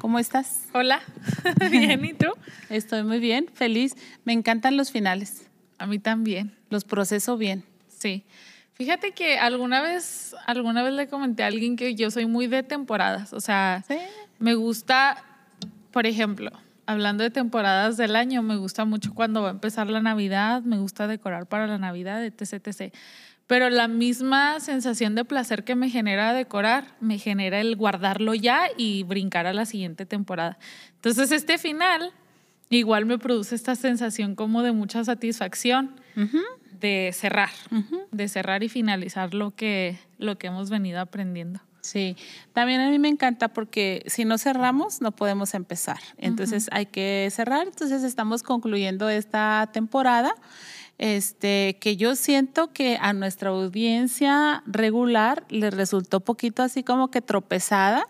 ¿Cómo estás? Hola, bien, ¿y tú? Estoy muy bien, feliz. Me encantan los finales. A mí también. Los proceso bien. Sí. Fíjate que alguna vez, alguna vez le comenté a alguien que yo soy muy de temporadas. O sea, me gusta, por ejemplo, hablando de temporadas del año, me gusta mucho cuando va a empezar la Navidad, me gusta decorar para la Navidad, etc, etc pero la misma sensación de placer que me genera decorar, me genera el guardarlo ya y brincar a la siguiente temporada. Entonces este final igual me produce esta sensación como de mucha satisfacción de cerrar, de cerrar y finalizar lo que, lo que hemos venido aprendiendo. Sí, también a mí me encanta porque si no cerramos no podemos empezar. Entonces hay que cerrar. Entonces estamos concluyendo esta temporada este, que yo siento que a nuestra audiencia regular le resultó poquito así como que tropezada,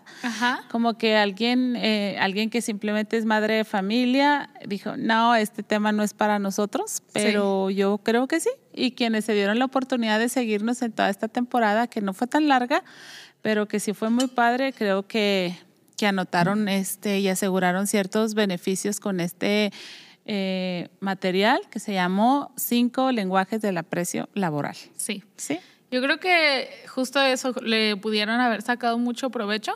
como que alguien, eh, alguien que simplemente es madre de familia dijo, no, este tema no es para nosotros, pero yo creo que sí. Y quienes se dieron la oportunidad de seguirnos en toda esta temporada, que no fue tan larga, pero que sí fue muy padre, creo que, que anotaron este y aseguraron ciertos beneficios con este eh, material que se llamó Cinco lenguajes del aprecio laboral. Sí. Sí. Yo creo que justo eso le pudieron haber sacado mucho provecho.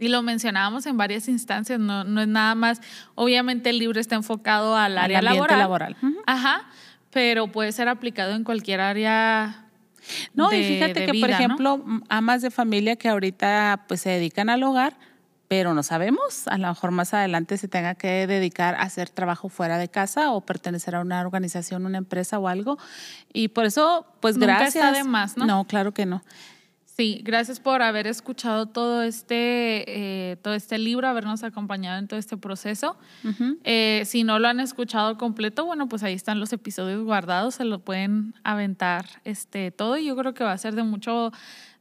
Y lo mencionábamos en varias instancias, no, no es nada más, obviamente el libro está enfocado al, área laboral. laboral. Ajá, pero puede ser aplicado en cualquier área no, y fíjate que, por ejemplo, amas de familia que ahorita pues se dedican al hogar, pero no sabemos, a lo mejor más adelante se tenga que dedicar a hacer trabajo fuera de casa o pertenecer a una organización, una empresa o algo. Y por eso, pues Nunca gracias. Está de más, ¿no? No, claro que no. Sí, gracias por haber escuchado todo este, eh, todo este libro, habernos acompañado en todo este proceso. Eh, si no lo han escuchado completo, bueno, pues ahí están los episodios guardados, se lo pueden aventar este, todo y yo creo que va a ser de mucho,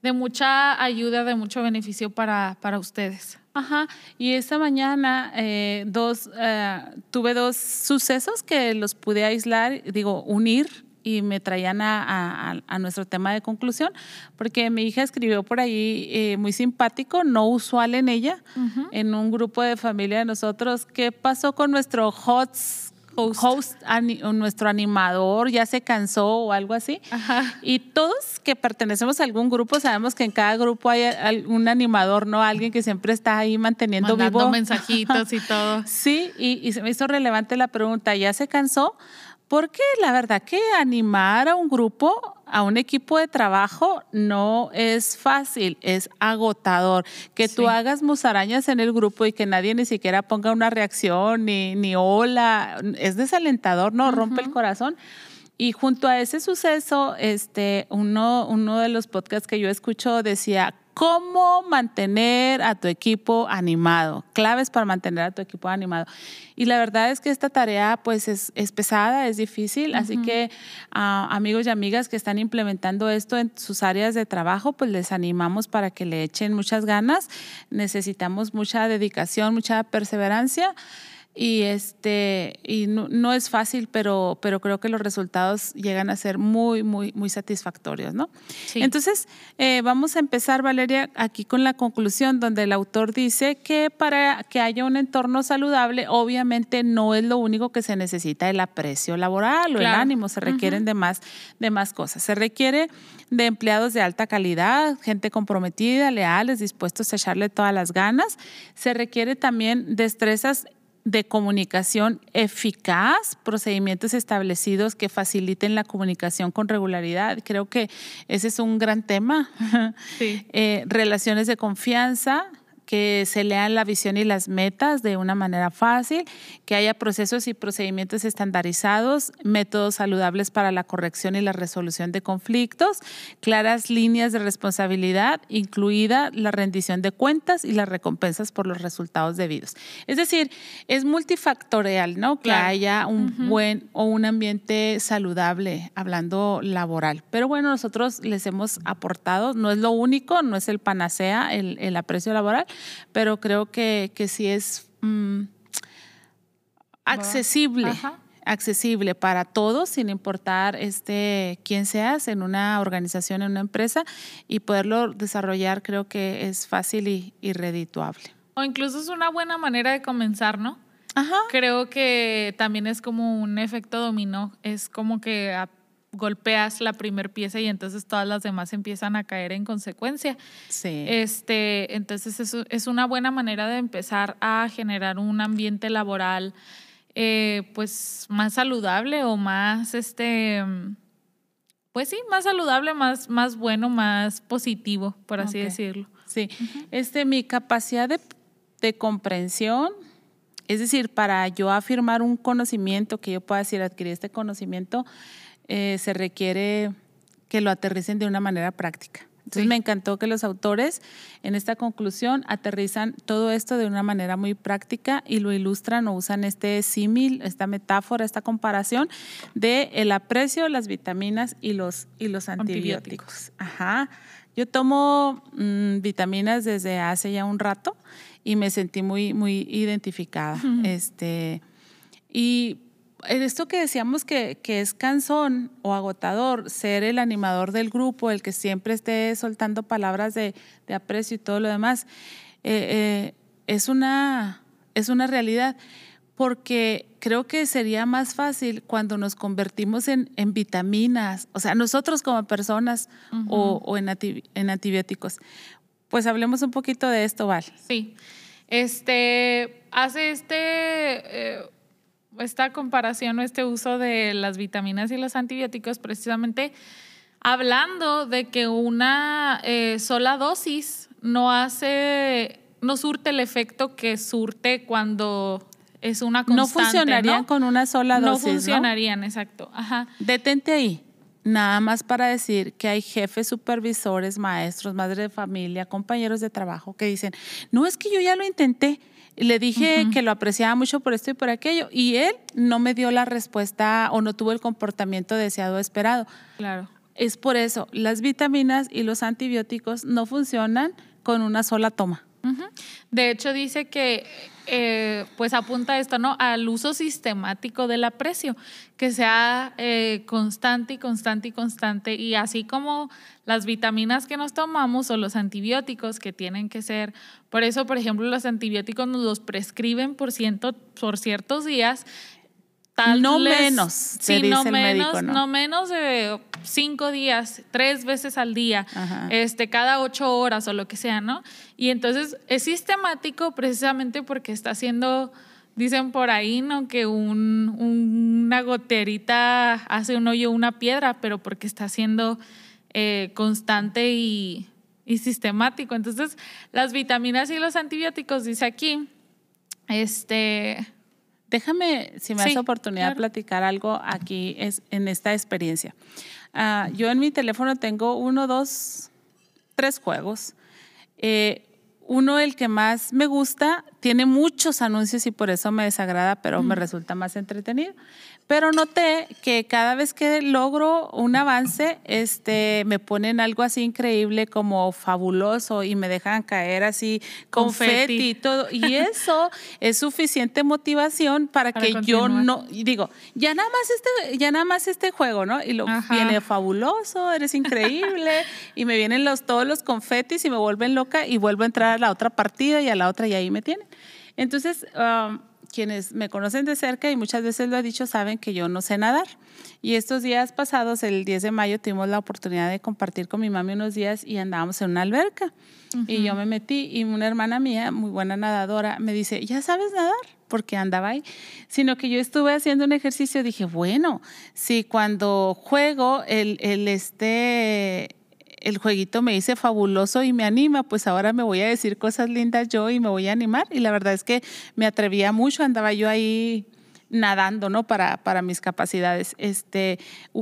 de mucha ayuda, de mucho beneficio para, para ustedes. Ajá, y esta mañana eh, dos, eh, tuve dos sucesos que los pude aislar, digo, unir y me traían a, nuestro tema de conclusión, porque mi hija escribió por ahí eh, muy simpático, no usual en ella, en un grupo de familia de nosotros, ¿qué pasó con nuestro HOTS? host, nuestro animador ya se cansó o algo así. Y todos que pertenecemos a algún grupo sabemos que en cada grupo hay un animador, ¿no? Alguien que siempre está ahí manteniendo Mandando vivo. mensajitos y todo. sí, y, y se me hizo relevante la pregunta, ¿ya se cansó? Porque la verdad que animar a un grupo, a un equipo de trabajo, no es fácil, es agotador. Que tú hagas musarañas en el grupo y que nadie ni siquiera ponga una reacción, ni, ni hola, es desalentador, ¿no? Rompe el corazón. Y junto a ese suceso, este, uno, uno de los podcasts que yo escucho decía, cómo mantener a tu equipo animado, claves para mantener a tu equipo animado. Y la verdad es que esta tarea pues es, pesada, es difícil, así que a amigos y amigas que están implementando esto en sus áreas de trabajo, pues les animamos para que le echen muchas ganas. Necesitamos mucha dedicación, mucha perseverancia y este y no, es fácil pero pero creo que los resultados llegan a ser muy muy muy satisfactorios no entonces eh, vamos a empezar Valeria aquí con la conclusión donde el autor dice que para que haya un entorno saludable obviamente no es lo único que se necesita el aprecio laboral o el ánimo se requieren de más de más cosas. Se requiere de empleados de alta calidad gente comprometida leales dispuestos a echarle todas las ganas. Se requiere también destrezas de comunicación eficaz, procedimientos establecidos que faciliten la comunicación con regularidad. Creo que ese es un gran tema. Eh, relaciones de confianza, que se lean la visión y las metas de una manera fácil, que haya procesos y procedimientos estandarizados, métodos saludables para la corrección y la resolución de conflictos, claras líneas de responsabilidad, incluida la rendición de cuentas y las recompensas por los resultados debidos. Es decir, es multifactorial, ¿no? Que haya un buen o un ambiente saludable, hablando laboral. Pero bueno, nosotros les hemos aportado, no es lo único, no es el panacea, el, el aprecio laboral, pero creo que, que sí es mm, accesible. accesible para todos sin importar este quién seas en una organización, en una empresa y poderlo desarrollar creo que es fácil y, y redituable. O incluso es una buena manera de comenzar, ¿no? Ajá. Creo que también es como un efecto dominó, es como que golpeas la primer pieza y entonces todas las demás empiezan a caer en consecuencia. Sí. Este, entonces es, es una buena manera de empezar a generar un ambiente laboral eh, pues más saludable o más este pues sí, más saludable, más, más bueno, más positivo, por así decirlo. Sí. Este, mi capacidad de, de comprensión, es decir, para yo afirmar un conocimiento, que yo pueda decir, adquirir este conocimiento, eh, se requiere que lo aterricen de una manera práctica. Entonces me encantó que los autores en esta conclusión aterrizan todo esto de una manera muy práctica y lo ilustran o usan este símil, esta metáfora, esta comparación de el aprecio, las vitaminas y los, y los antibióticos. Ajá. Yo tomo mm, vitaminas desde hace ya un rato y me sentí muy, muy identificada. Este, y esto que decíamos que, es cansón o agotador, ser el animador del grupo, el que siempre esté soltando palabras de, aprecio y todo lo demás, eh, eh, es, una, es una realidad. Porque creo que sería más fácil cuando nos convertimos en, vitaminas, o sea, nosotros como personas o, en, en, antibióticos. Pues hablemos un poquito de esto, Val. Sí. Este, hace este. Eh, esta comparación o este uso de las vitaminas y los antibióticos precisamente hablando de que una eh, sola dosis no hace, no surte el efecto que surte cuando es una constante. No funcionarían con una sola dosis. No funcionarían, exacto. Ajá. Detente ahí. Nada más para decir que hay jefes, supervisores, maestros, madres de familia, compañeros de trabajo que dicen, no es que yo ya lo intenté, le dije que lo apreciaba mucho por esto y por aquello y él no me dio la respuesta o no tuvo el comportamiento deseado o esperado. Claro. Es por eso, las vitaminas y los antibióticos no funcionan con una sola toma. De hecho, dice que eh, pues apunta esto, ¿no? Al uso sistemático del aprecio, que sea eh, constante y constante y constante. Y así como las vitaminas que nos tomamos o los antibióticos que tienen que ser, por eso, por ejemplo, los antibióticos nos los prescriben por, ciento, por ciertos días no menos, sí, no menos, ¿no? menos de cinco días, tres veces al día, este, cada ocho horas o lo que sea, ¿no? Y entonces es sistemático precisamente porque está haciendo, dicen por ahí, ¿no? Que un, una goterita hace un hoyo, una piedra, pero porque está siendo eh, constante y, y sistemático. Entonces, las vitaminas y los antibióticos, dice aquí, este Déjame, si me das oportunidad, platicar algo aquí es, en esta experiencia. Ah, yo en mi teléfono tengo uno, dos, tres juegos. Eh, uno, el que más me gusta, tiene muchos anuncios y por eso me desagrada, pero me resulta más entretenido. Pero noté que cada vez que logro un avance, este, me ponen algo así increíble como fabuloso y me dejan caer así confeti y todo. Y eso es suficiente motivación para, que yo no, digo, ya nada más este, ya nada más este juego, ¿no? Y lo viene fabuloso, eres increíble, y me vienen los, todos los confetis y me vuelven loca y vuelvo a entrar a la otra partida y a la otra y ahí me tienen. Entonces, um, quienes me conocen de cerca y muchas veces lo he dicho saben que yo no sé nadar. Y estos días pasados, el 10 de mayo, tuvimos la oportunidad de compartir con mi mami unos días y andábamos en una alberca. Y yo me metí y una hermana mía, muy buena nadadora, me dice, ¿ya sabes nadar? Porque andaba ahí. Sino que yo estuve haciendo un ejercicio, dije, bueno, si cuando juego el, el este el jueguito me dice fabuloso y me anima, pues ahora me voy a decir cosas lindas yo y me voy a animar. Y la verdad es que me atrevía mucho, andaba yo ahí nadando, ¿no? Para, para mis capacidades, este,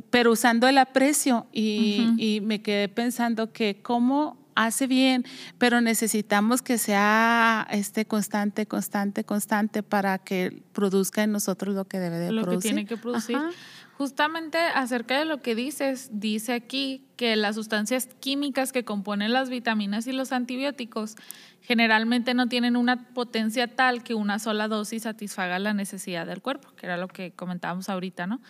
pero usando el aprecio y, y me quedé pensando que cómo hace bien, pero necesitamos que sea este constante, constante, constante para que produzca en nosotros lo que debe de lo producir. Lo que tiene que producir. Justamente acerca de lo que dices, dice aquí que las sustancias químicas que componen las vitaminas y los antibióticos generalmente no tienen una potencia tal que una sola dosis satisfaga la necesidad del cuerpo, que era lo que comentábamos ahorita, ¿no?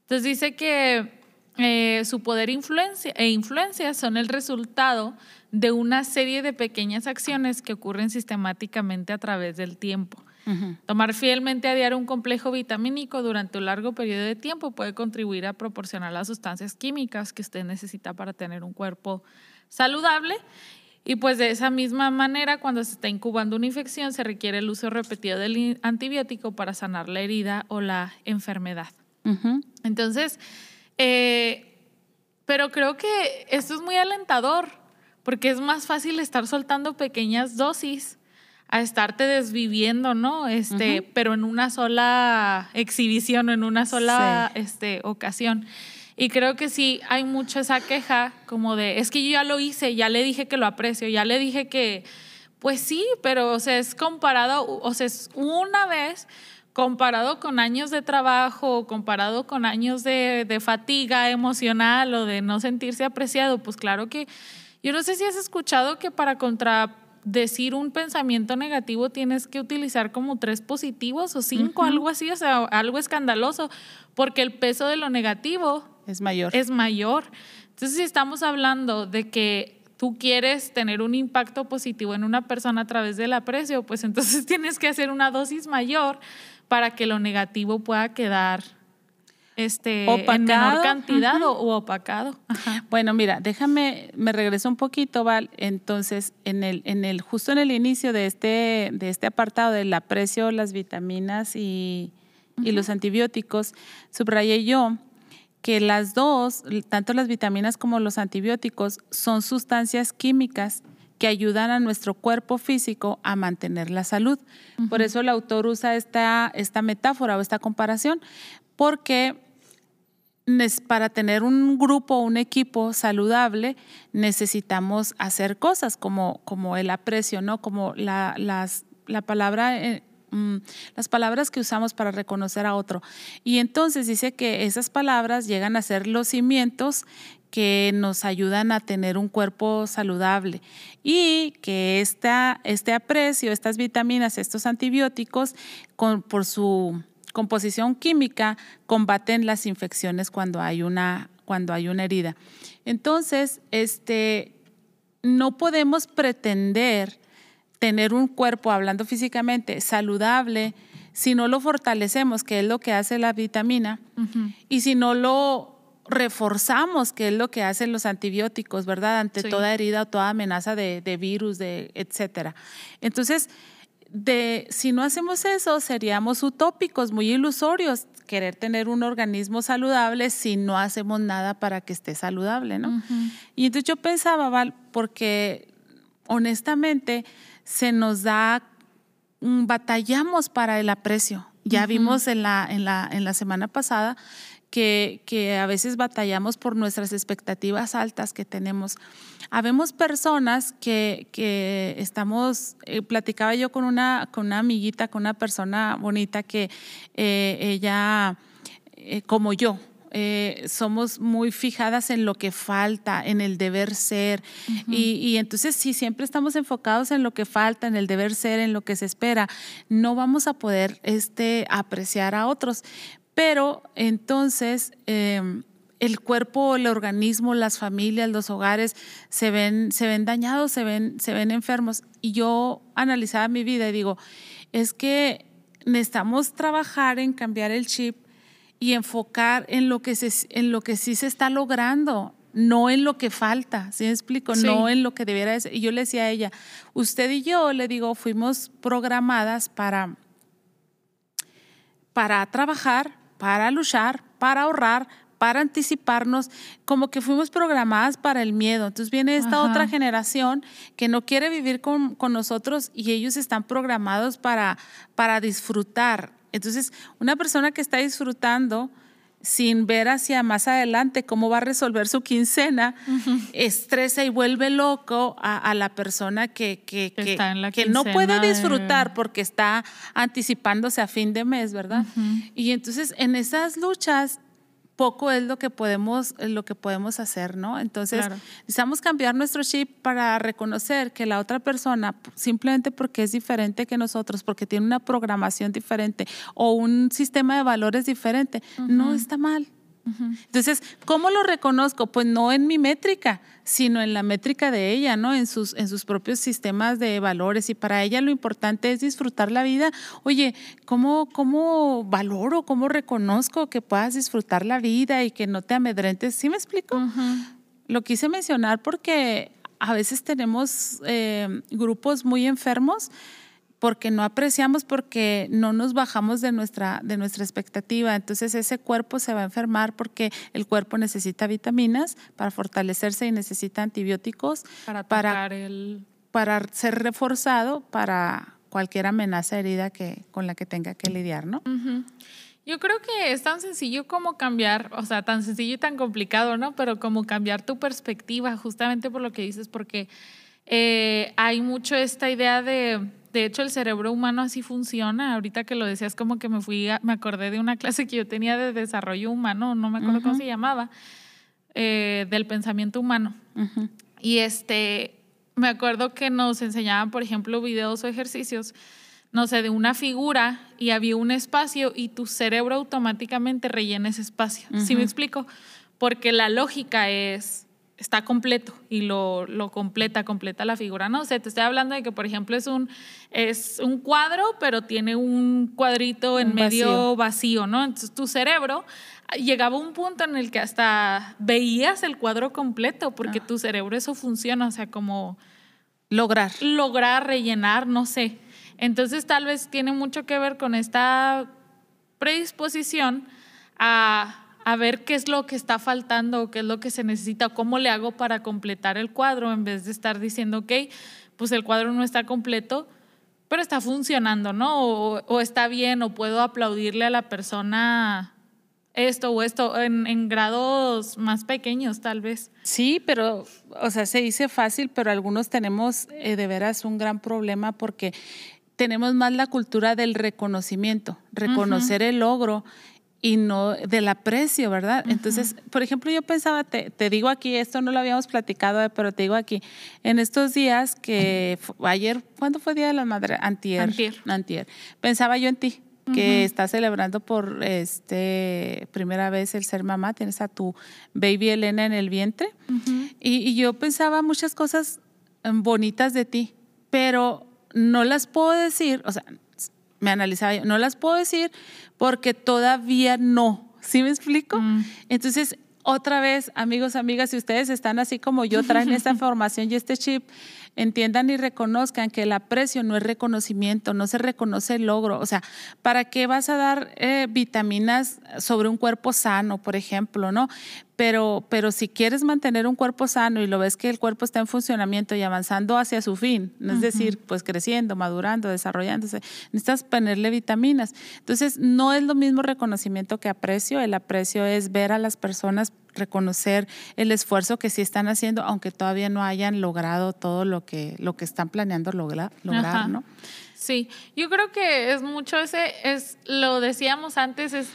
Entonces dice que eh, su poder influencia, e influencia son el resultado de una serie de pequeñas acciones que ocurren sistemáticamente a través del tiempo. Tomar fielmente a diario un complejo vitamínico durante un largo periodo de tiempo puede contribuir a proporcionar las sustancias químicas que usted necesita para tener un cuerpo saludable. Y pues de esa misma manera, cuando se está incubando una infección, se requiere el uso repetido del antibiótico para sanar la herida o la enfermedad. Entonces, eh, pero creo que esto es muy alentador, porque es más fácil estar soltando pequeñas dosis a estarte desviviendo, ¿no? Este, pero en una sola exhibición o en una sola este, ocasión. Y creo que sí hay mucha esa queja como de, es que yo ya lo hice, ya le dije que lo aprecio, ya le dije que, pues sí, pero o sea, es comparado, o sea, es una vez comparado con años de trabajo, comparado con años de, de fatiga emocional o de no sentirse apreciado, pues claro que yo no sé si has escuchado que para contra decir un pensamiento negativo tienes que utilizar como tres positivos o cinco, algo así, o sea, algo escandaloso, porque el peso de lo negativo es mayor. Es mayor. Entonces, si estamos hablando de que tú quieres tener un impacto positivo en una persona a través del aprecio, pues entonces tienes que hacer una dosis mayor para que lo negativo pueda quedar este, en menor cantidad o, opacado. Bueno, mira, déjame, me regreso un poquito, Val. Entonces, en el, en el, justo en el inicio de este, de este apartado del aprecio, las vitaminas y, y los antibióticos, subrayé yo que las dos, tanto las vitaminas como los antibióticos, son sustancias químicas que ayudan a nuestro cuerpo físico a mantener la salud. Por eso el autor usa esta, esta metáfora o esta comparación, porque para tener un grupo, un equipo saludable, necesitamos hacer cosas como, como el aprecio, ¿no? Como la, las, la palabra, eh, mm, las palabras que usamos para reconocer a otro. Y entonces dice que esas palabras llegan a ser los cimientos que nos ayudan a tener un cuerpo saludable y que esta, este aprecio, estas vitaminas, estos antibióticos, con, por su composición química combaten las infecciones cuando hay una, cuando hay una herida. Entonces, este, no podemos pretender tener un cuerpo, hablando físicamente, saludable si no lo fortalecemos, que es lo que hace la vitamina, y si no lo reforzamos, que es lo que hacen los antibióticos, ¿verdad? Ante toda herida o toda amenaza de, de virus, de etcétera. Entonces, de si no hacemos eso, seríamos utópicos, muy ilusorios, querer tener un organismo saludable si no hacemos nada para que esté saludable, ¿no? Y entonces yo pensaba, Val, porque honestamente se nos da, batallamos para el aprecio. Ya vimos en la, en, la, en la semana pasada que, que a veces batallamos por nuestras expectativas altas que tenemos. Habemos personas que, que estamos, eh, platicaba yo con una, con una amiguita, con una persona bonita que eh, ella, eh, como yo, somos muy fijadas en lo que falta, en el deber ser. y, y, entonces, si siempre estamos enfocados en lo que falta, en el deber ser, en lo que se espera, no vamos a poder este, apreciar a otros. Pero entonces em, el cuerpo, el organismo, las familias, los hogares se ven, se ven dañados, se ven, se ven enfermos. Y yo analizaba mi vida y digo, es que necesitamos trabajar en cambiar el chip y enfocar en lo que, se, en lo que sí se está logrando, no en lo que falta, ¿sí me explico? No en lo que debiera ser. Y yo le decía a ella, usted y yo, le digo, fuimos programadas para, para trabajar para luchar, para ahorrar, para anticiparnos, como que fuimos programadas para el miedo. Entonces viene esta otra generación que no quiere vivir con, con, nosotros y ellos están programados para, para disfrutar. Entonces, una persona que está disfrutando, sin ver hacia más adelante cómo va a resolver su quincena, estresa y vuelve loco a, la persona que, que, que, no puede disfrutar porque está anticipándose a fin de mes, ¿verdad? Y entonces en esas luchas poco es lo que podemos, lo que podemos hacer, ¿no? Entonces, necesitamos cambiar nuestro chip para reconocer que la otra persona, simplemente porque es diferente que nosotros, porque tiene una programación diferente o un sistema de valores diferente, no está mal. Entonces, ¿cómo lo reconozco? Pues no en mi métrica, sino en la métrica de ella, ¿no? En sus, en sus propios sistemas de valores. Y para ella lo importante es disfrutar la vida. Oye, ¿cómo, cómo valoro, cómo reconozco que puedas disfrutar la vida y que no te amedrentes? ¿Sí me explico? Lo quise mencionar porque a veces tenemos eh, grupos muy enfermos porque no apreciamos, porque no nos bajamos de nuestra, de nuestra expectativa. Entonces ese cuerpo se va a enfermar porque el cuerpo necesita vitaminas para fortalecerse y necesita antibióticos para, para, el... para ser reforzado para cualquier amenaza herida que, con la que tenga que lidiar, ¿no? Yo creo que es tan sencillo como cambiar, o sea, tan sencillo y tan complicado, ¿no? Pero como cambiar tu perspectiva, justamente por lo que dices, porque eh, hay mucho esta idea de de hecho, el cerebro humano así funciona. Ahorita que lo decías, como que me fui, me acordé de una clase que yo tenía de desarrollo humano, no me acuerdo cómo se llamaba, eh, del pensamiento humano. Y este, me acuerdo que nos enseñaban, por ejemplo, videos o ejercicios, no sé, de una figura y había un espacio y tu cerebro automáticamente rellena ese espacio. ¿Sí me explico? Porque la lógica es está completo y lo, lo, completa, completa la figura. No sé, te estoy hablando de que, por ejemplo, es un, es un cuadro, pero tiene un cuadrito en medio vacío. ¿no? Entonces tu cerebro llegaba a un punto en el que hasta veías el cuadro completo, porque ah. tu cerebro eso funciona, o sea, como... Lograr. Lograr, rellenar, no sé. Entonces tal vez tiene mucho que ver con esta predisposición a a ver qué es lo que está faltando, qué es lo que se necesita, cómo le hago para completar el cuadro, en vez de estar diciendo, ok, pues el cuadro no está completo, pero está funcionando, ¿no? O, está bien, o puedo aplaudirle a la persona esto o esto, en, grados más pequeños tal vez. Sí, pero, o sea, se dice fácil, pero algunos tenemos eh, de veras un gran problema porque tenemos más la cultura del reconocimiento, reconocer el logro y no del aprecio, ¿verdad? Entonces, por ejemplo, yo pensaba, te, te, digo aquí, esto no lo habíamos platicado, pero te digo aquí, en estos días que ayer, ¿cuándo fue Día de la Madre? Antier. Antier. Antier. Pensaba yo en ti, que estás celebrando por este primera vez el ser mamá, tienes a tu baby Elena en el vientre, y, y yo pensaba muchas cosas em, bonitas de ti, pero no las puedo decir, o sea, me analizaba yo, no las puedo decir porque todavía no. ¿Sí me explico? Mm. Entonces, otra vez, amigos, amigas, si ustedes están así como yo, traen esta información y este chip, entiendan y reconozcan que el aprecio no es reconocimiento, no se reconoce el logro. O sea, ¿para qué vas a dar eh, vitaminas sobre un cuerpo sano, por ejemplo, no? Pero, pero si quieres mantener un cuerpo sano y lo ves que el cuerpo está en funcionamiento y avanzando hacia su fin, es decir, pues creciendo, madurando, desarrollándose, necesitas ponerle vitaminas. Entonces, no es lo mismo reconocimiento que aprecio. El aprecio es ver a las personas reconocer el esfuerzo que sí están haciendo, aunque todavía no hayan logrado todo lo que, lo que están planeando lograr, lograr ¿no? Sí, yo creo que es mucho ese, es, lo decíamos antes, es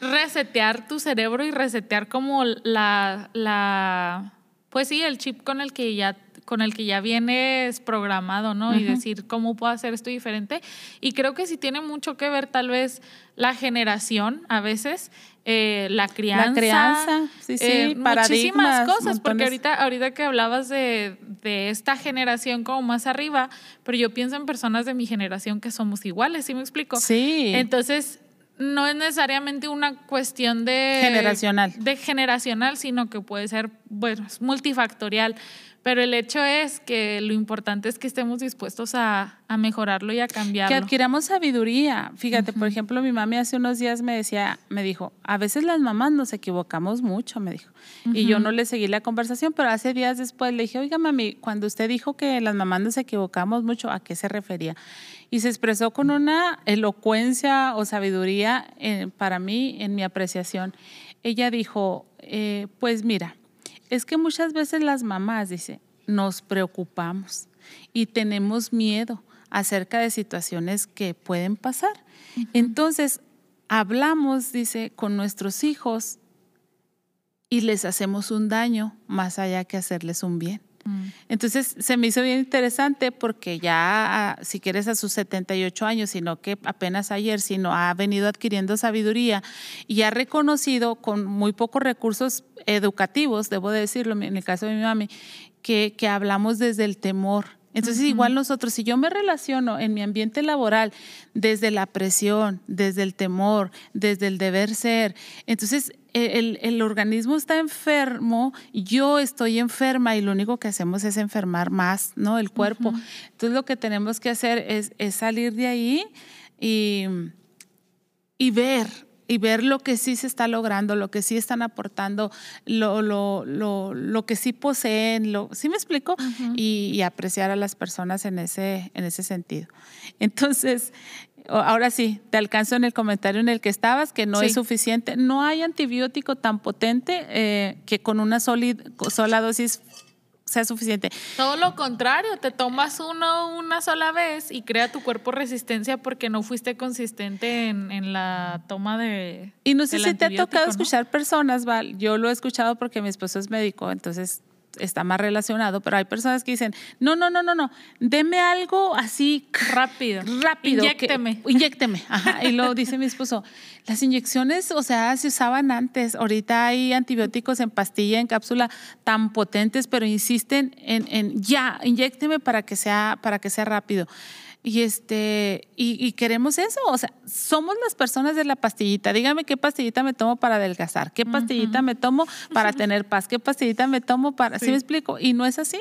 resetear tu cerebro y resetear como la, la, pues sí, el chip con el que ya con el que ya vienes programado, ¿no? Y decir cómo puedo hacer esto diferente. Y creo que sí tiene mucho que ver tal vez la generación a veces, eh, la crianza. La crianza, sí, sí, eh, muchísimas cosas, porque ahorita, ahorita que hablabas de, de, esta generación como más arriba, pero yo pienso en personas de mi generación que somos iguales, ¿sí me explico? Sí. Entonces, no es necesariamente una cuestión de... Generacional. De generacional, sino que puede ser, bueno, es multifactorial. Pero el hecho es que lo importante es que estemos dispuestos a, mejorarlo y a cambiarlo. Que adquiramos sabiduría. Fíjate, por ejemplo, mi mami hace unos días me decía, me dijo, a veces las mamás nos equivocamos mucho, me dijo. Y yo no le seguí la conversación, pero hace días después le dije, oiga, mami, cuando usted dijo que las mamás nos equivocamos mucho, ¿a qué se refería? Y se expresó con una elocuencia o sabiduría eh, para mí en mi apreciación. Ella dijo, eh, pues mira, es que muchas veces las mamás, dice, nos preocupamos y tenemos miedo acerca de situaciones que pueden pasar. Entonces, hablamos, dice, con nuestros hijos y les hacemos un daño más allá que hacerles un bien. Mm. Entonces se me hizo bien interesante porque ya, ah, si quieres, a sus 78 años, sino que apenas ayer, sino ha venido adquiriendo sabiduría y ha reconocido con muy pocos recursos educativos, debo decirlo, en el caso de mi mami, que, que hablamos desde el temor. Entonces, igual nosotros, si yo me relaciono en mi ambiente laboral desde la presión, desde el temor, desde el deber ser, entonces el, organismo está enfermo, yo estoy enferma y lo único que hacemos es enfermar más, ¿no? El cuerpo. Entonces lo que tenemos que hacer es, salir de ahí y, y ver, y ver lo que sí se está logrando, lo que sí están aportando, lo, lo, lo, lo que sí poseen, lo, ¿sí me explico? y, y, apreciar a las personas en ese, en ese sentido. Entonces, ahora sí, te alcanzo en el comentario en el que estabas, que no es suficiente. No hay antibiótico tan potente eh, que con una sola dosis sea suficiente. Todo lo contrario, te tomas uno una sola vez y crea tu cuerpo resistencia porque no fuiste consistente en, la toma de. Y no sé si te ha tocado escuchar personas, Val. Yo lo he escuchado porque mi esposo es médico, entonces está más relacionado, pero hay personas que dicen, no, no, no, no, no, deme algo así rápido. Rápido. Inyécteme. inyécteme. Ajá. Y luego dice mi esposo, las inyecciones, o sea, se usaban antes. Ahorita hay antibióticos en pastilla, en cápsula, tan potentes, pero insisten en, en ya, inyécteme para que sea, para que sea rápido. Y, este, y, queremos eso, o sea, somos las personas de la pastillita. Dígame qué pastillita me tomo para adelgazar, qué pastillita me tomo para tener paz, qué pastillita me tomo para... ¿Sí, me explico? Y no es así.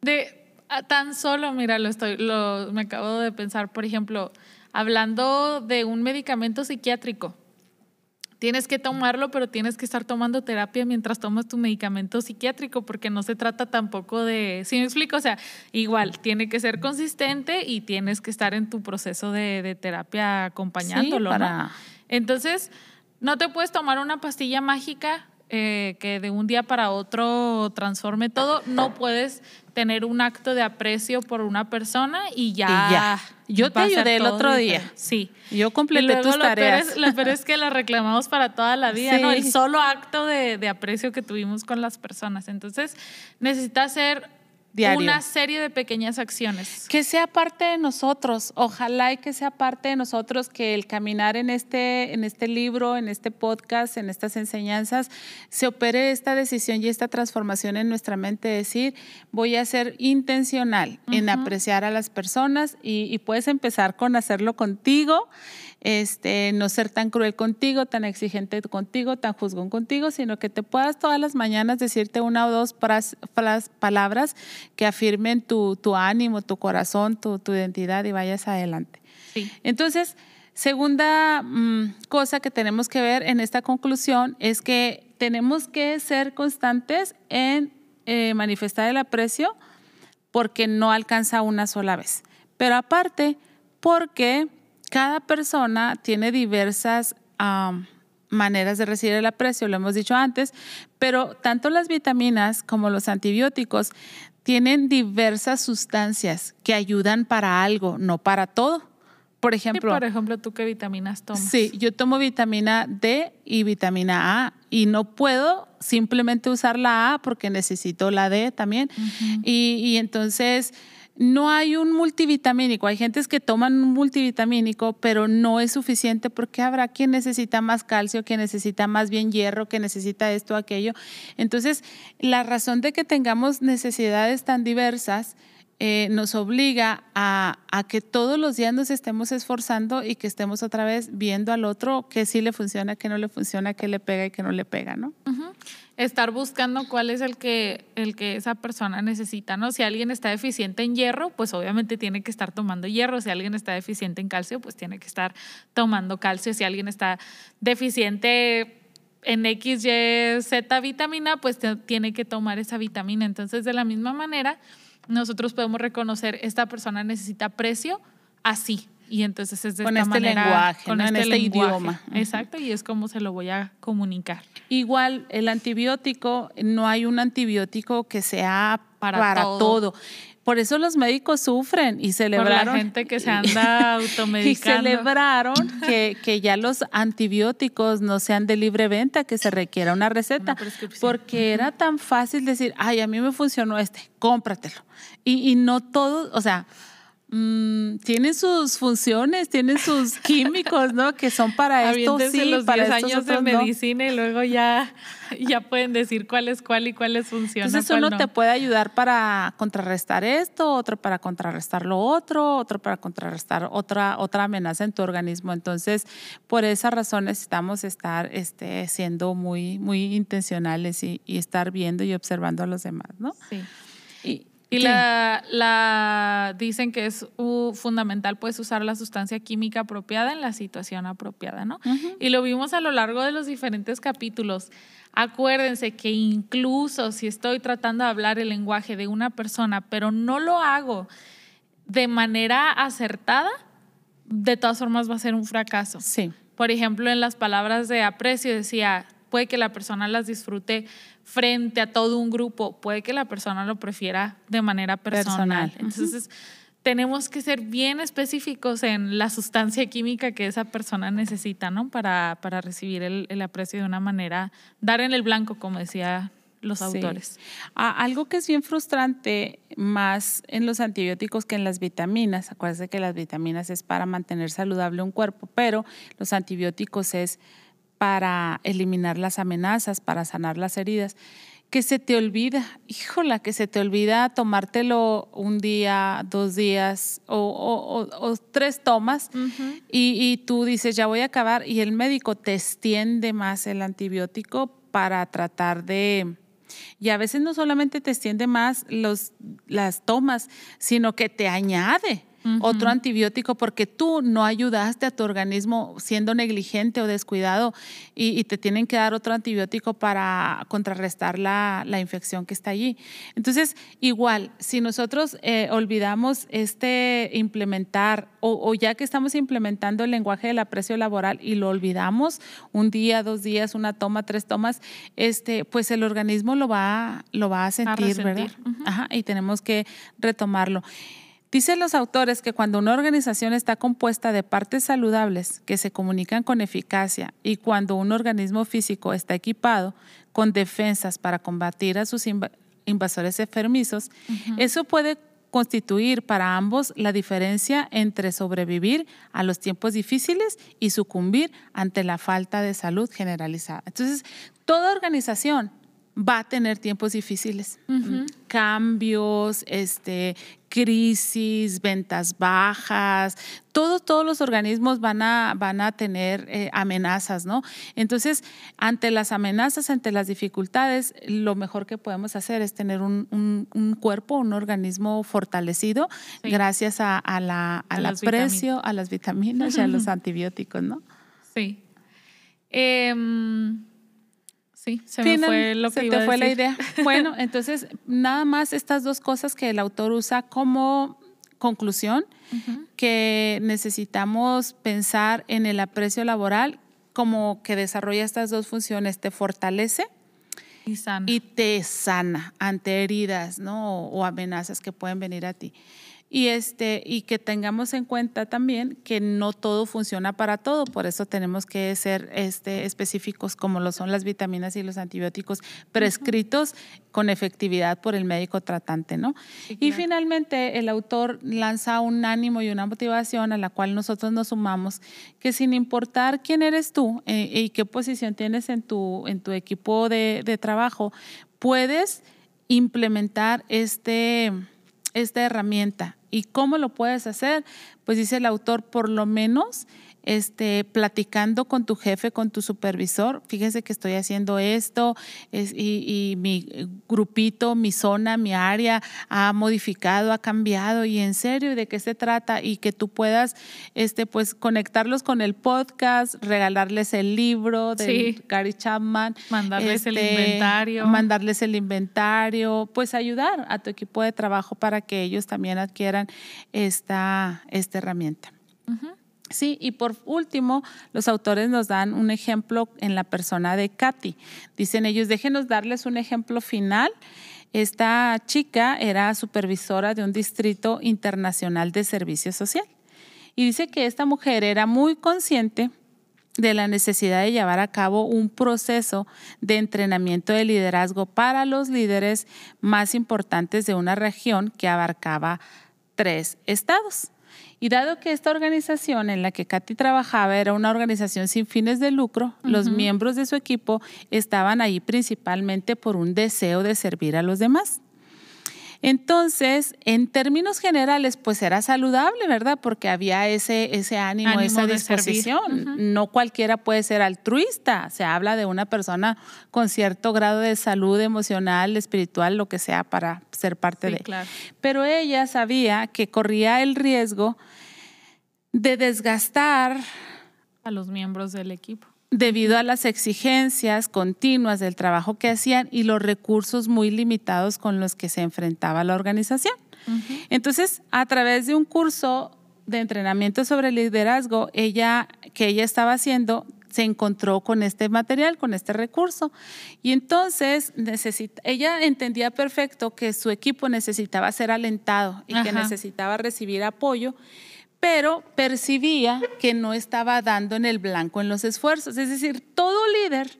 De tan solo, mira, lo estoy, lo, me acabo de pensar, por ejemplo, hablando de un medicamento psiquiátrico Tienes que tomarlo, pero tienes que estar tomando terapia mientras tomas tu medicamento psiquiátrico, porque no se trata tampoco de, ¿sí me explico? O sea, igual, tiene que ser consistente y tienes que estar en tu proceso de, terapia acompañándolo, ¿no? Entonces, no te puedes tomar una pastilla mágica eh, que de un día para otro transforme todo, no puedes tener un acto de aprecio por una persona y ya. Yo te ayudé el otro día. Sí. Yo completé tus tareas. Lo peor, es, que la reclamamos para toda la vida, ¿no? El solo acto de, de, aprecio que tuvimos con las personas. Entonces, necesita ser una serie de pequeñas acciones. Que sea parte de nosotros, ojalá y que sea parte de nosotros que el caminar en este, en este libro, en este podcast, en estas enseñanzas, se opere esta decisión y esta transformación en nuestra mente, decir, voy a ser intencional en apreciar a las personas y, y puedes empezar con hacerlo contigo este, no ser tan cruel contigo, tan exigente contigo, tan juzgón contigo, sino que te puedas todas las mañanas decirte una o dos palabras que afirmen tu, ánimo, tu corazón, tu, identidad y vayas adelante. Entonces, segunda mm, cosa que tenemos que ver en esta conclusión es que tenemos que ser constantes en eh, manifestar el aprecio porque no alcanza una sola vez. Pero aparte, porque cada persona tiene diversas maneras de recibir el aprecio, lo hemos dicho antes, pero tanto las vitaminas como los antibióticos tienen diversas sustancias que ayudan para algo, no para todo. Por ejemplo, por ejemplo, ¿tú qué vitaminas tomas? Sí, yo tomo vitamina D y vitamina A y no puedo simplemente usar la A porque necesito la D también. y, y entonces no hay un multivitamínico. Hay gentes que toman un multivitamínico, pero no es suficiente porque habrá quien necesita más calcio, quien necesita más bien hierro, que necesita esto, aquello. Entonces, la razón de que tengamos necesidades tan diversas eh, nos obliga a, que todos los días nos estemos esforzando y que estemos otra vez viendo al otro que sí le funciona, que no le funciona, que le pega y que no le pega, ¿no? Estar buscando cuál es el que, el que esa persona necesita, ¿no? Si alguien está deficiente en hierro, pues obviamente tiene que estar tomando hierro. Si alguien está deficiente en calcio, pues tiene que estar tomando calcio. Si alguien está deficiente en X, Y, Z vitamina, pues tiene que tomar esa vitamina. Entonces, de la misma manera, nosotros podemos reconocer, esta persona necesita precio así. Y entonces es de con esta este manera, lenguaje, con en este, este lenguaje. idioma. Exacto, y es como se lo voy a comunicar. Igual, el antibiótico, no hay un antibiótico que sea para, todo. Por eso los médicos sufren y celebraron. Por la gente que se anda automedicando. y celebraron que, que, ya los antibióticos no sean de libre venta, que se requiera una receta. porque era tan fácil decir, ay, a mí me funcionó este, cómpratelo. Y, y no todos, o sea, Mm, tienen sus funciones, tienen sus químicos, ¿no? Que son para esto, sí, los para 10 años de medicina y luego ya, ya pueden decir cuál es cuál y cuáles funcionan. Entonces uno te puede ayudar para contrarrestar esto, otro para contrarrestar lo otro, otro para contrarrestar otra, otra amenaza en tu organismo. Entonces, por esa razón necesitamos estar este, siendo muy, muy intencionales y, y estar viendo y observando a los demás, ¿no? Sí. Y, y la, la, dicen que es fundamental pues usar la sustancia química apropiada en la situación apropiada, ¿no? Y lo vimos a lo largo de los diferentes capítulos. Acuérdense que incluso si estoy tratando de hablar el lenguaje de una persona, pero no lo hago de manera acertada, de todas formas va a ser un fracaso. Sí. Por ejemplo, en las palabras de aprecio decía, puede que la persona las disfrute frente a todo un grupo, puede que la persona lo prefiera de manera personal. Entonces, tenemos que ser bien específicos en la sustancia química que esa persona necesita, ¿no? Para, para recibir el, aprecio de una manera, dar en el blanco, como decía los autores. algo que es bien frustrante más en los antibióticos que en las vitaminas, acuérdense que las vitaminas es para mantener saludable un cuerpo, pero los antibióticos es para eliminar las amenazas, para sanar las heridas, que se te olvida, híjola, que se te olvida tomártelo un día, dos días o, tres tomas y, y, tú dices, ya voy a acabar y el médico te extiende más el antibiótico para tratar de... Y a veces no solamente te extiende más los, las tomas, sino que te añade otro antibiótico porque tú no ayudaste a tu organismo siendo negligente o descuidado y, te tienen que dar otro antibiótico para contrarrestar la, infección que está allí. Entonces, igual, si nosotros eh, olvidamos este implementar o, ya que estamos implementando el lenguaje del aprecio laboral y lo olvidamos un día, dos días, una toma, tres tomas, este, pues el organismo lo va, lo va a sentir, ¿verdad? Ajá, y tenemos que retomarlo. Dicen los autores que cuando una organización está compuesta de partes saludables que se comunican con eficacia y cuando un organismo físico está equipado con defensas para combatir a sus invasores enfermizos, eso puede constituir para ambos la diferencia entre sobrevivir a los tiempos difíciles y sucumbir ante la falta de salud generalizada. Entonces, toda organización va a tener tiempos difíciles, cambios, este, crisis, ventas bajas, todos, todos los organismos van a, van a tener eh, amenazas, ¿no? Entonces, ante las amenazas, ante las dificultades, lo mejor que podemos hacer es tener un, cuerpo, un organismo fortalecido gracias a, la, al aprecio, a las vitaminas y a los antibióticos, ¿no? Sí. Em, Sí, se me fue lo que se te fue la idea. Bueno, entonces nada más estas dos cosas que el autor usa como conclusión, que necesitamos pensar en el aprecio laboral como que desarrolla estas dos funciones, te fortalece y, y te sana ante heridas ¿no? o amenazas que pueden venir a ti y este y que tengamos en cuenta también que no todo funciona para todo, por eso tenemos que ser este específicos como lo son las vitaminas y los antibióticos prescritos con efectividad por el médico tratante, ¿no? Y finalmente el autor lanza un ánimo y una motivación a la cual nosotros nos sumamos que sin importar quién eres tú eh, y qué posición tienes en tu en tu equipo de, de trabajo, puedes implementar este esta herramienta. ¿Y cómo lo puedes hacer? Pues dice el autor, por lo menos este, platicando con tu jefe, con tu supervisor, fíjese que estoy haciendo esto y, mi grupito, mi zona, mi área ha modificado, ha cambiado y en serio, ¿de qué se trata? Y que tú puedas este, pues, conectarlos con el podcast, regalarles el libro de Gary Chapman. Mandarles el este, inventario. Mandarles el inventario, pues ayudar a tu equipo de trabajo para que ellos también adquieran esta, esta herramienta. Sí, y por último, los autores nos dan un ejemplo en la persona de Katy. Dicen ellos, déjenos darles un ejemplo final. Esta chica era supervisora de un distrito internacional de servicio social. Y dice que esta mujer era muy consciente de la necesidad de llevar a cabo un proceso de entrenamiento de liderazgo para los líderes más importantes de una región que abarcaba tres estados. Y dado que esta organización en la que Katy trabajaba era una organización sin fines de lucro, los miembros de su equipo estaban ahí principalmente por un deseo de servir a los demás. Entonces, en términos generales, pues era saludable, ¿verdad? Porque había ese, ese ánimo, esa disposición. No cualquiera puede ser altruista. Se habla de una persona con cierto grado de salud emocional, espiritual, lo que sea, para ser parte de. Claro. Pero ella sabía que corría el riesgo de desgastar a los miembros del equipo debido a las exigencias continuas del trabajo que hacían y los recursos muy limitados con los que se enfrentaba la organización. Entonces, a través de un curso de entrenamiento sobre liderazgo, ella que ella estaba haciendo se encontró con este material, con este recurso. Y entonces necesita, ella entendía perfecto que su equipo necesitaba ser alentado y que necesitaba recibir apoyo pero percibía que no estaba dando en el blanco en los esfuerzos. Es decir, todo líder,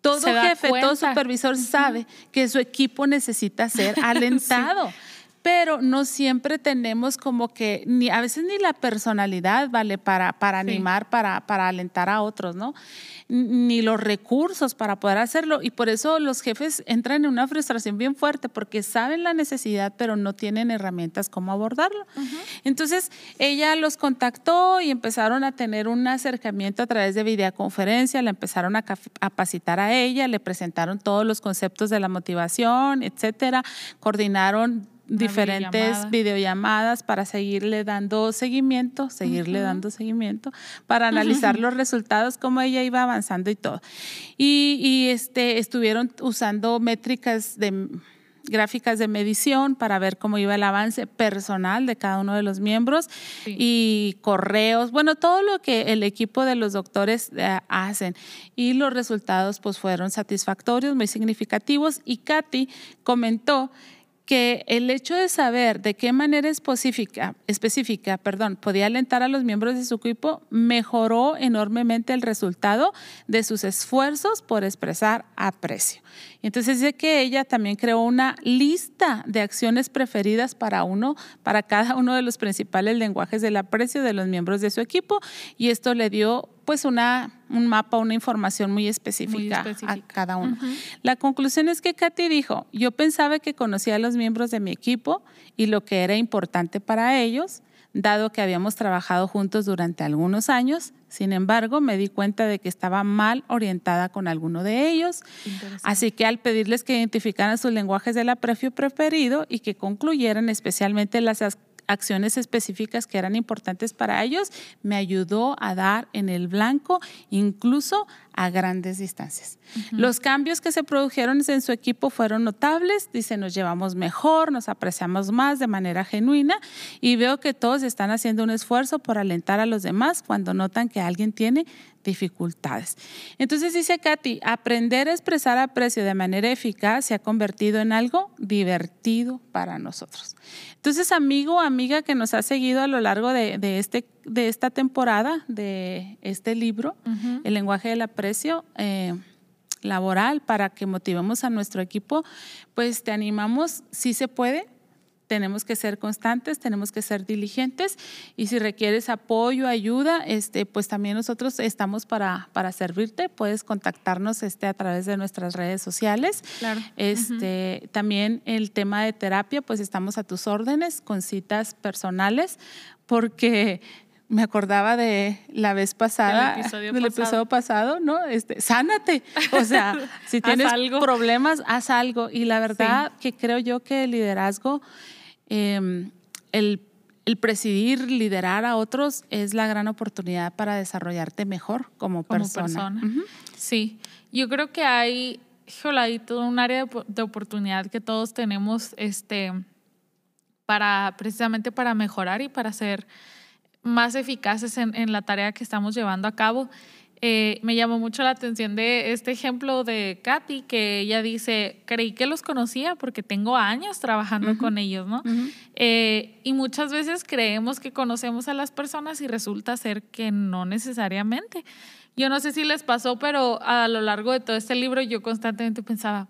todo jefe, todo supervisor sabe que su equipo necesita ser alentado. Pero no siempre tenemos como que, ni a veces ni la personalidad, ¿vale? Para, para animar, para, para alentar a otros, ¿no? ni los recursos para poder hacerlo. Y por eso los jefes entran en una frustración bien fuerte porque saben la necesidad, pero no tienen herramientas como abordarlo. Entonces, ella los contactó y empezaron a tener un acercamiento a través de videoconferencia, la empezaron a capacitar a ella, le presentaron todos los conceptos de la motivación, etcétera, coordinaron diferentes videollamadas para seguirle dando seguimiento, seguirle dando seguimiento, para analizar los resultados, cómo ella iba avanzando y todo. Y, este, estuvieron usando métricas de gráficas de medición para ver cómo iba el avance personal de cada uno de los miembros y correos, bueno, todo lo que el equipo de los doctores eh, hacen. Y los resultados pues fueron satisfactorios, muy significativos. Y Katy comentó que el hecho de saber de qué manera específica, específica perdón, podía alentar a los miembros de su equipo mejoró enormemente el resultado de sus esfuerzos por expresar aprecio. Entonces dice que ella también creó una lista de acciones preferidas para uno, para cada uno de los principales lenguajes del aprecio de los miembros de su equipo y esto le dio pues una, un mapa, una información muy específica, a cada uno. La conclusión es que Katy dijo, yo pensaba que conocía a los miembros de mi equipo y lo que era importante para ellos, dado que habíamos trabajado juntos durante algunos años. Sin embargo, me di cuenta de que estaba mal orientada con alguno de ellos. Así que al pedirles que identificaran sus lenguajes del aprefio preferido y que concluyeran especialmente las acciones específicas que eran importantes para ellos, me ayudó a dar en el blanco, incluso a grandes distancias. Los cambios que se produjeron en su equipo fueron notables, dice, nos llevamos mejor, nos apreciamos más de manera genuina y veo que todos están haciendo un esfuerzo por alentar a los demás cuando notan que alguien tiene dificultades. Entonces dice Katy, aprender a expresar aprecio de manera eficaz se ha convertido en algo divertido para nosotros. Entonces, amigo o amiga que nos ha seguido a lo largo de, este, de esta temporada, de este libro, El lenguaje del aprecio, eh, laboral para que motivemos a nuestro equipo, pues te animamos, si se puede, tenemos que ser constantes, tenemos que ser diligentes y si requieres apoyo, ayuda, este, pues también nosotros estamos para, para servirte. Puedes contactarnos este, a través de nuestras redes sociales. Claro. Este, También el tema de terapia, pues estamos a tus órdenes con citas personales porque me acordaba de la vez pasada, del episodio, del pasado. episodio pasado, ¿no? Este, sánate. O sea, si Haz tienes algo. problemas, haz algo. Y la verdad que creo yo que el liderazgo, eh, el, el presidir, liderar a otros es la gran oportunidad para desarrollarte mejor como, como persona. Sí, yo creo que hay, hay todo un área de, po- de oportunidad que todos tenemos este, para precisamente para mejorar y para ser más eficaces en, en la tarea que estamos llevando a cabo. Eh, me llamó mucho la atención de este ejemplo de Katy, que ella dice, creí que los conocía porque tengo años trabajando con ellos, ¿no? Ujú. Eh, y muchas veces creemos que conocemos a las personas y resulta ser que no necesariamente. Yo no sé si les pasó, pero a lo largo de todo este libro yo constantemente pensaba,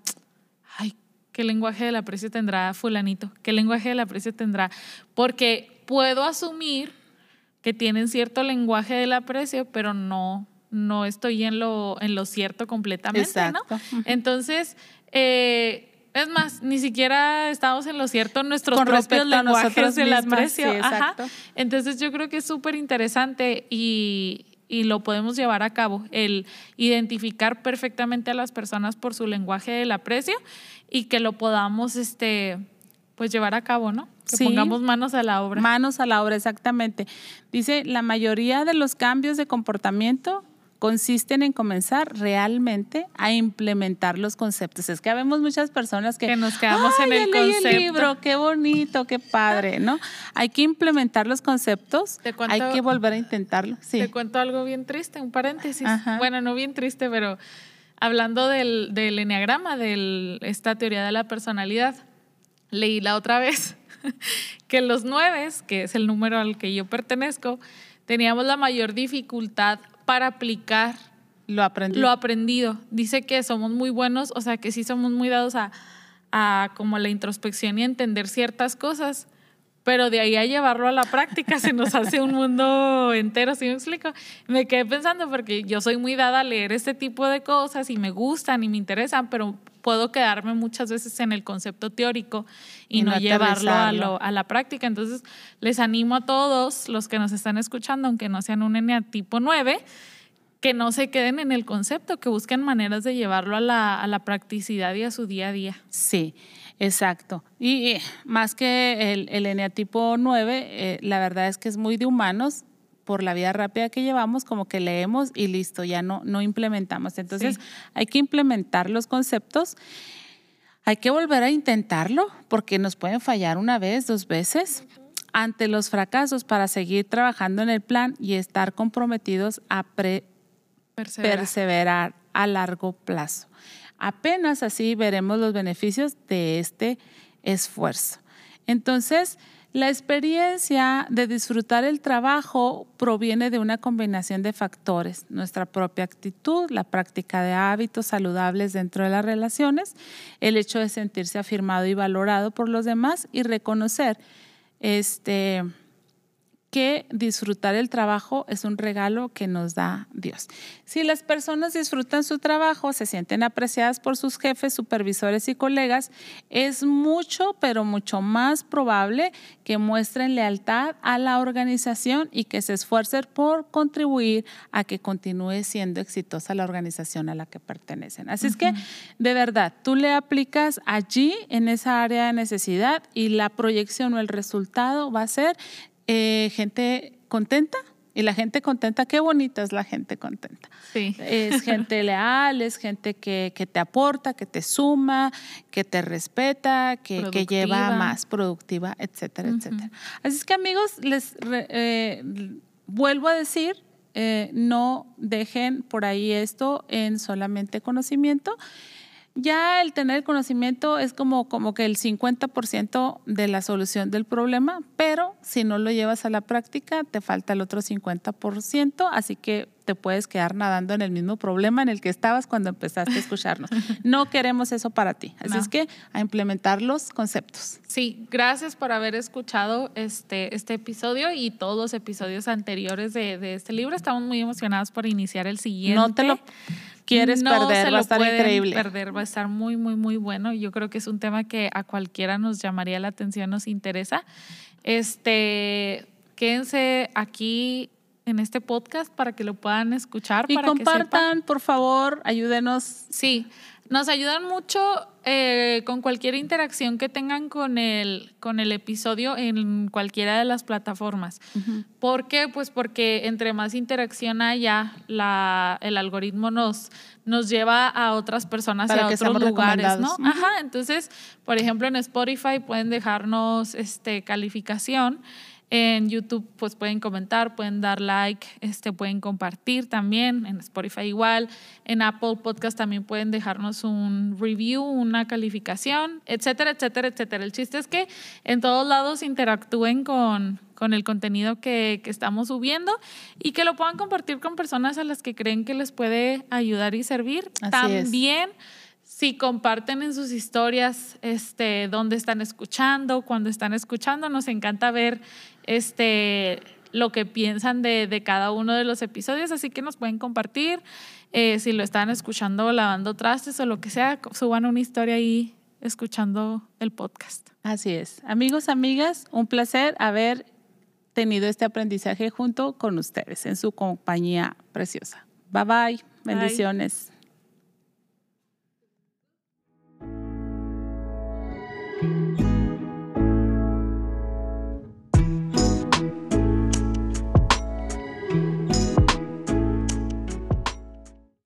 ay, ¿qué lenguaje del aprecio tendrá fulanito? ¿Qué lenguaje del aprecio tendrá? Porque puedo asumir que tienen cierto lenguaje del aprecio, pero no, no estoy en lo, en lo cierto completamente, Exacto. ¿no? Entonces, eh, es más, ni siquiera estamos en lo cierto nuestros Con propios lenguajes del aprecio. sí, Ajá. Entonces, yo creo que es súper interesante y, y lo podemos llevar a cabo, el identificar perfectamente a las personas por su lenguaje del aprecio y que lo podamos, este, pues llevar a cabo, ¿no? Que Sí. pongamos manos a la obra. Manos a la obra, exactamente. Dice, la mayoría de los cambios de comportamiento consisten en comenzar realmente a implementar los conceptos. Es que vemos muchas personas que, Que nos quedamos en "Ay, el concepto". el libro, qué bonito, qué padre, ¿no? Hay que implementar los conceptos, cuento- hay que volver a intentarlo. Sí. Te cuento algo bien triste, un paréntesis. Ajá. Bueno, no bien triste, pero hablando del, del enneagrama, de esta teoría de la personalidad, leí la otra vez que los nueve, que es el número al que yo pertenezco, teníamos la mayor dificultad para aplicar Lo aprendí. lo aprendido. Dice que somos muy buenos, o sea, que sí somos muy dados a, a como la introspección y entender ciertas cosas, pero de ahí a llevarlo a la práctica se nos hace un mundo entero, ¿sí me explico? Me quedé pensando porque yo soy muy dada a leer este tipo de cosas y me gustan y me interesan, pero puedo quedarme muchas veces en el concepto teórico y, Y no, no llevarlo a, lo- a la práctica. Entonces, les animo a todos los que nos están escuchando, aunque no sean un tipo 9, que no se queden en el concepto, que busquen maneras de llevarlo a la, a la practicidad y a su día a día. Sí, exacto. Y eh, más que el, el eneatipo 9, eh, la verdad es que es muy de humanos por la vida rápida que llevamos, como que leemos y listo, ya no, no implementamos. Entonces Sí. hay que implementar los conceptos. Hay que volver a intentarlo porque nos pueden fallar una vez, dos veces ante los fracasos para seguir trabajando en el plan y estar comprometidos a pre- Perseverar. perseverar a largo plazo. Apenas así veremos los beneficios de este esfuerzo. Entonces, la experiencia de disfrutar el trabajo proviene de una combinación de factores, nuestra propia actitud, la práctica de hábitos saludables dentro de las relaciones, el hecho de sentirse afirmado y valorado por los demás y reconocer este, que disfrutar el trabajo es un regalo que nos da Dios. Si las personas disfrutan su trabajo, se sienten apreciadas por sus jefes, supervisores y colegas, es mucho, pero mucho más probable que muestren lealtad a la organización y que se esfuercen por contribuir a que continúe siendo exitosa la organización a la que pertenecen. Así es que, de verdad, tú le aplicas allí en esa área de necesidad y la proyección o el resultado va a ser eh, gente contenta. Y la gente contenta, qué bonita es la gente contenta. Sí. Es gente leal, es gente que, que te aporta, que te suma, que te respeta, que, que lleva más productiva, etcétera, etcétera. Así es que amigos, les eh, vuelvo a decir, eh, no dejen por ahí esto en solamente conocimiento. Ya el tener conocimiento es como, como que el 50% de la solución del problema, pero si no lo llevas a la práctica, te falta el otro 50%, así que te puedes quedar nadando en el mismo problema en el que estabas cuando empezaste a escucharnos. No queremos eso para ti, así es que a implementar los conceptos. Sí, gracias por haber escuchado este, este episodio y todos los episodios anteriores de, de este libro. Estamos muy emocionados por iniciar el siguiente. No te lo quieres perder, va a estar increíble. perder, va a estar muy, muy, muy bueno. Yo creo que es un tema que a cualquiera nos llamaría la atención, nos interesa. Este, quédense aquí en este podcast para que lo puedan escuchar. Y para compartan, por favor, ayúdenos. Sí, nos ayudan mucho eh, con cualquier interacción que tengan con el, con el episodio en cualquiera de las plataformas. ¿Por qué? Pues porque entre más interacción haya, la, el algoritmo nos, nos lleva a otras personas y a otros lugares, ¿no? Ajá, entonces, por ejemplo, en Spotify pueden dejarnos este, calificación. En YouTube pues pueden comentar, pueden dar like, este, pueden compartir también, en Spotify igual, en Apple Podcast también pueden dejarnos un review, una calificación, etcétera, etcétera, etcétera. El chiste es que en todos lados interactúen con, con el contenido que, que, estamos subiendo y que lo puedan compartir con personas a las que creen que les puede ayudar y servir. también si comparten en sus historias este, dónde están escuchando, cuando están escuchando, nos encanta ver este, lo que piensan de, de cada uno de los episodios, así que nos pueden compartir. Eh, si lo están escuchando lavando trastes o lo que sea, suban una historia ahí escuchando el podcast. Así es. Amigos, amigas, un placer haber tenido este aprendizaje junto con ustedes en su compañía preciosa. Bye bye. Bendiciones. Bye.